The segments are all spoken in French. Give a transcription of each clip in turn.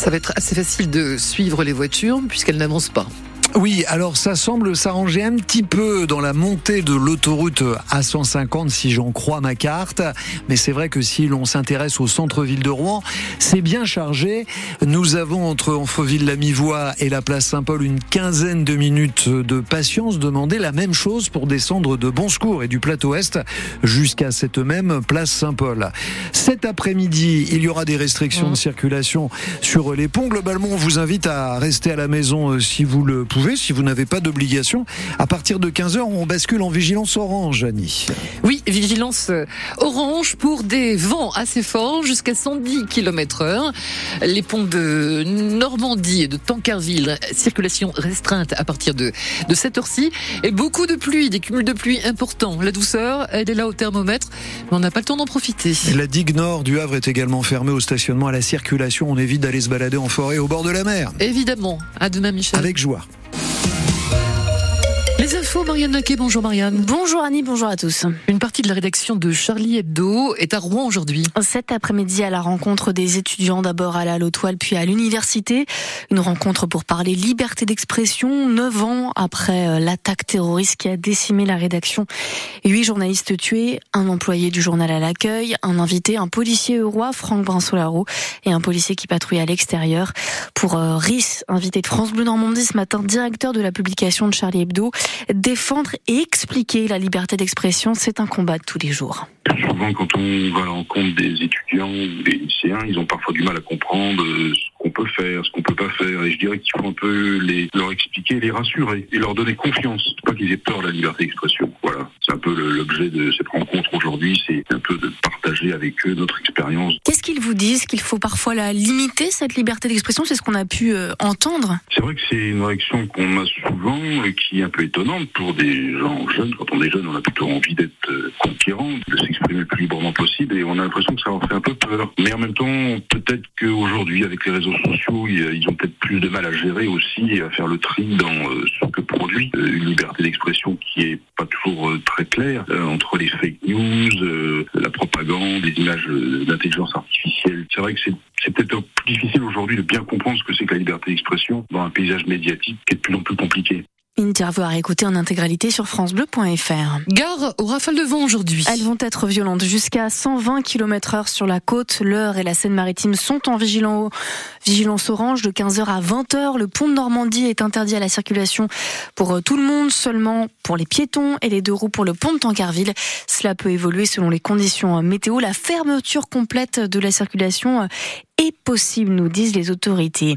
Ça va être assez facile de suivre les voitures puisqu'elles n'avancent pas. Oui, alors ça semble s'arranger un petit peu dans la montée de l'autoroute A150 si j'en crois ma carte, mais c'est vrai que si l'on s'intéresse au centre-ville de Rouen, c'est bien chargé. Nous avons entre Enfreville-la-Mivoie et la place Saint-Paul une quinzaine de minutes de patience. Demandez la même chose pour descendre de Bon Secours et du plateau Est jusqu'à cette même place Saint-Paul. Cet après-midi, il y aura des restrictions de circulation sur les ponts. Globalement, on vous invite à rester à la maison euh, si vous le pouvez si vous n'avez pas d'obligation. À partir de 15h, on bascule en vigilance orange, Annie. Oui, vigilance euh, orange pour des vents assez forts jusqu'à 110 km heure. Les ponts de Normandie et de Tancarville, circulation restreinte à partir de, de cette heure-ci. Et beaucoup de pluie, des cumuls de pluie importants. La douceur, elle est là au thermomètre, mais on n'a pas le temps d'en profiter. La digue nord du Havre est également fermée au stationnement à la circulation. On évite d'aller se balader en forêt au bord de la mer. Évidemment. À demain, Michel. Avec joie. Les infos, Marianne Naquet. Bonjour Marianne. Bonjour Annie, bonjour à tous. Une partie de la rédaction de Charlie Hebdo est à Rouen aujourd'hui. Cet après-midi, à la rencontre des étudiants, d'abord à la Lotoile, puis à l'université. Une rencontre pour parler liberté d'expression, neuf ans après euh, l'attaque terroriste qui a décimé la rédaction. Huit journalistes tués, un employé du journal à l'accueil, un invité, un policier roi, Franck Brinsolaro, et un policier qui patrouille à l'extérieur. Pour euh, Rhys, invité de France Bleu Normandie ce matin, directeur de la publication de Charlie Hebdo, défendre et expliquer la liberté d'expression, c'est un combat de tous les jours. Souvent, quand on va à l'encontre des étudiants ou des lycéens, ils ont parfois du mal à comprendre ce qu'on peut faire, ce qu'on peut pas faire. Et je dirais qu'il faut un peu les, leur expliquer, les rassurer et leur donner confiance. Pas qu'ils aient peur de la liberté d'expression. Voilà. C'est un peu l'objet de cette rencontre aujourd'hui. C'est un peu de partager avec eux notre expérience. Qu'est-ce qu'ils vous disent Qu'il faut parfois la limiter, cette liberté d'expression? C'est ce qu'on a pu euh, entendre C'est vrai que c'est une réaction qu'on a souvent et qui est un peu étonnante pour des gens jeunes. Quand on est jeune, on a plutôt envie d'être euh, conquérant, de s'exprimer le plus librement possible et on a l'impression que ça leur fait un peu peur. Mais en même temps, peut-être qu'aujourd'hui, avec les réseaux sociaux, ils ont peut-être plus de mal à gérer aussi et à faire le tri dans euh, ce que produit une liberté d'expression qui est pas toujours très claire entre les fake news, la propagande, les images d'intelligence artificielle. C'est vrai que c'est c'est peut-être plus difficile aujourd'hui de bien comprendre ce que c'est que la liberté d'expression dans un paysage médiatique qui est de plus en plus compliqué. Interview à écouter en intégralité sur francebleu.fr. Gare aux rafales de vent aujourd'hui. Elles vont être violentes jusqu'à 120 km heure sur la côte. L'heure et la Seine-Maritime sont en vigilance orange de 15h à 20h. Le pont de Normandie est interdit à la circulation pour euh, tout le monde, seulement pour les piétons et les deux roues pour le pont de Tancarville. Cela peut évoluer selon les conditions euh, météo. La fermeture complète de la circulation euh, est possible, nous disent les autorités.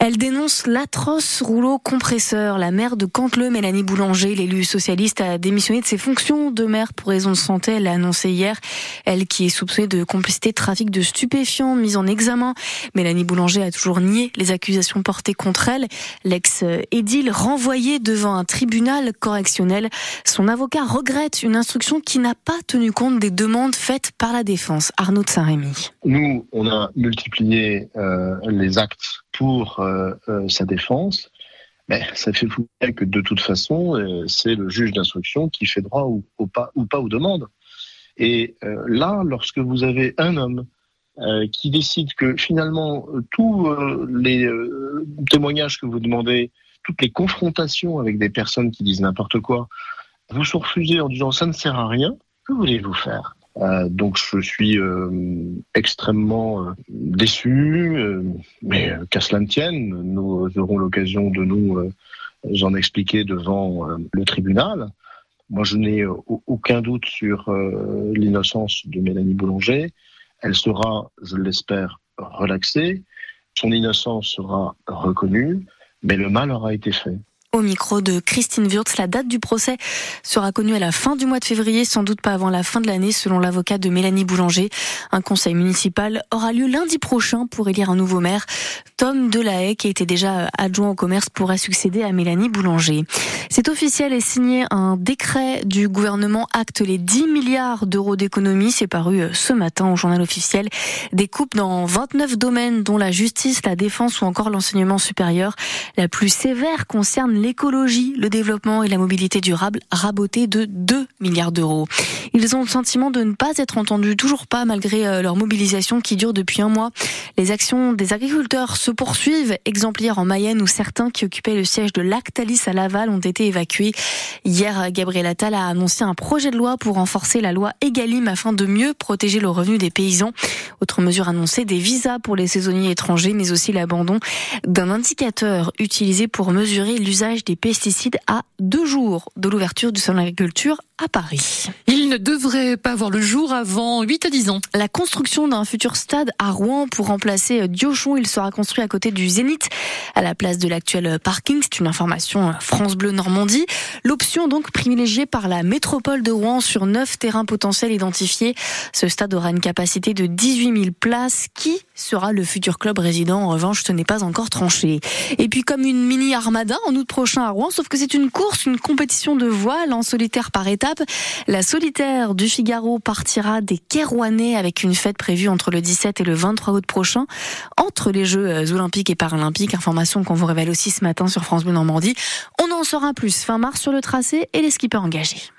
Elle dénonce l'atroce rouleau compresseur. La maire de Cantleux, Mélanie Boulanger, l'élu socialiste, a démissionné de ses fonctions de maire pour raison de santé. Elle l'a annoncé hier. Elle qui est soupçonnée de complicité trafic de stupéfiants, mise en examen. Mélanie Boulanger a toujours nié les accusations portées contre elle. L'ex-édile renvoyé devant un tribunal correctionnel. Son avocat regrette une instruction qui n'a pas tenu compte des demandes faites par la défense. Arnaud de Saint-Rémy. Nous, on a multiplié euh, les actes pour euh, euh, sa défense. Mais ça fait fou que de toute façon, c'est le juge d'instruction qui fait droit ou, pas, ou pas aux demandes. Et là, lorsque vous avez un homme qui décide que finalement tous les témoignages que vous demandez, toutes les confrontations avec des personnes qui disent n'importe quoi, vous sont refusés en disant ça ne sert à rien, que voulez-vous faire? Euh, donc je suis euh, extrêmement euh, déçu, mais qu'à cela ne tienne, nous aurons l'occasion de nous en expliquer devant le tribunal. Moi, je n'ai aucun doute sur l'innocence de Mélanie Boulanger. Elle sera, je l'espère, relaxée. Son innocence sera reconnue, mais le mal aura été fait. Au micro de Christine Wurtz, la date du procès sera connue à la fin du mois de février, sans doute pas avant la fin de l'année, selon l'avocat de Mélanie Boulanger. Un conseil municipal aura lieu lundi prochain pour élire un nouveau maire. Tom Delahaye, qui était déjà adjoint au commerce, pourra succéder à Mélanie Boulanger. C'est officiel et signé un décret du gouvernement acte les 10 milliards d'euros d'économies. C'est paru euh, ce matin au journal officiel. Des coupes dans 29 domaines, dont la justice, la défense ou encore l'enseignement supérieur. La plus sévère concerne l'écologie, le développement et la mobilité durable, rabotés de 2 milliards d'euros. Ils ont le sentiment de ne pas être entendus, toujours pas malgré euh, leur mobilisation qui dure depuis un mois. Les actions des agriculteurs se poursuivent, exemplaires en Mayenne où certains qui occupaient le siège de Lactalis à Laval ont été évacués. Hier, Gabriel Attal a annoncé un projet de loi pour renforcer la loi Egalim afin de mieux protéger le revenu des paysans. Autre mesure annoncée, des visas pour les saisonniers étrangers, mais aussi l'abandon d'un indicateur utilisé pour mesurer l'usage des pesticides à deux jours de l'ouverture du salon d'agriculture à Paris. Ne devrait pas voir le jour avant 8 à 10 ans. La construction d'un futur stade à Rouen pour remplacer Diochon, il sera construit à côté du Zénith, à la place de l'actuel parking. C'est une information France Bleu Normandie. L'option donc privilégiée par la métropole de Rouen sur neuf terrains potentiels identifiés. Ce stade aura une capacité de 18 000 places. Qui sera le futur club résident? En revanche, ce n'est pas encore tranché. Et puis comme une mini armada en août prochain à Rouen, sauf que c'est une course, une compétition de voile en solitaire par étape. La solitaire du Figaro partira des Kérouanais avec une fête prévue entre le 17 et le 23 août prochain, entre les Jeux euh, olympiques et paralympiques. Information qu'on vous révèle aussi ce matin sur France Bleu Normandie. On en saura plus fin mars sur le tracé et les skippers engagés.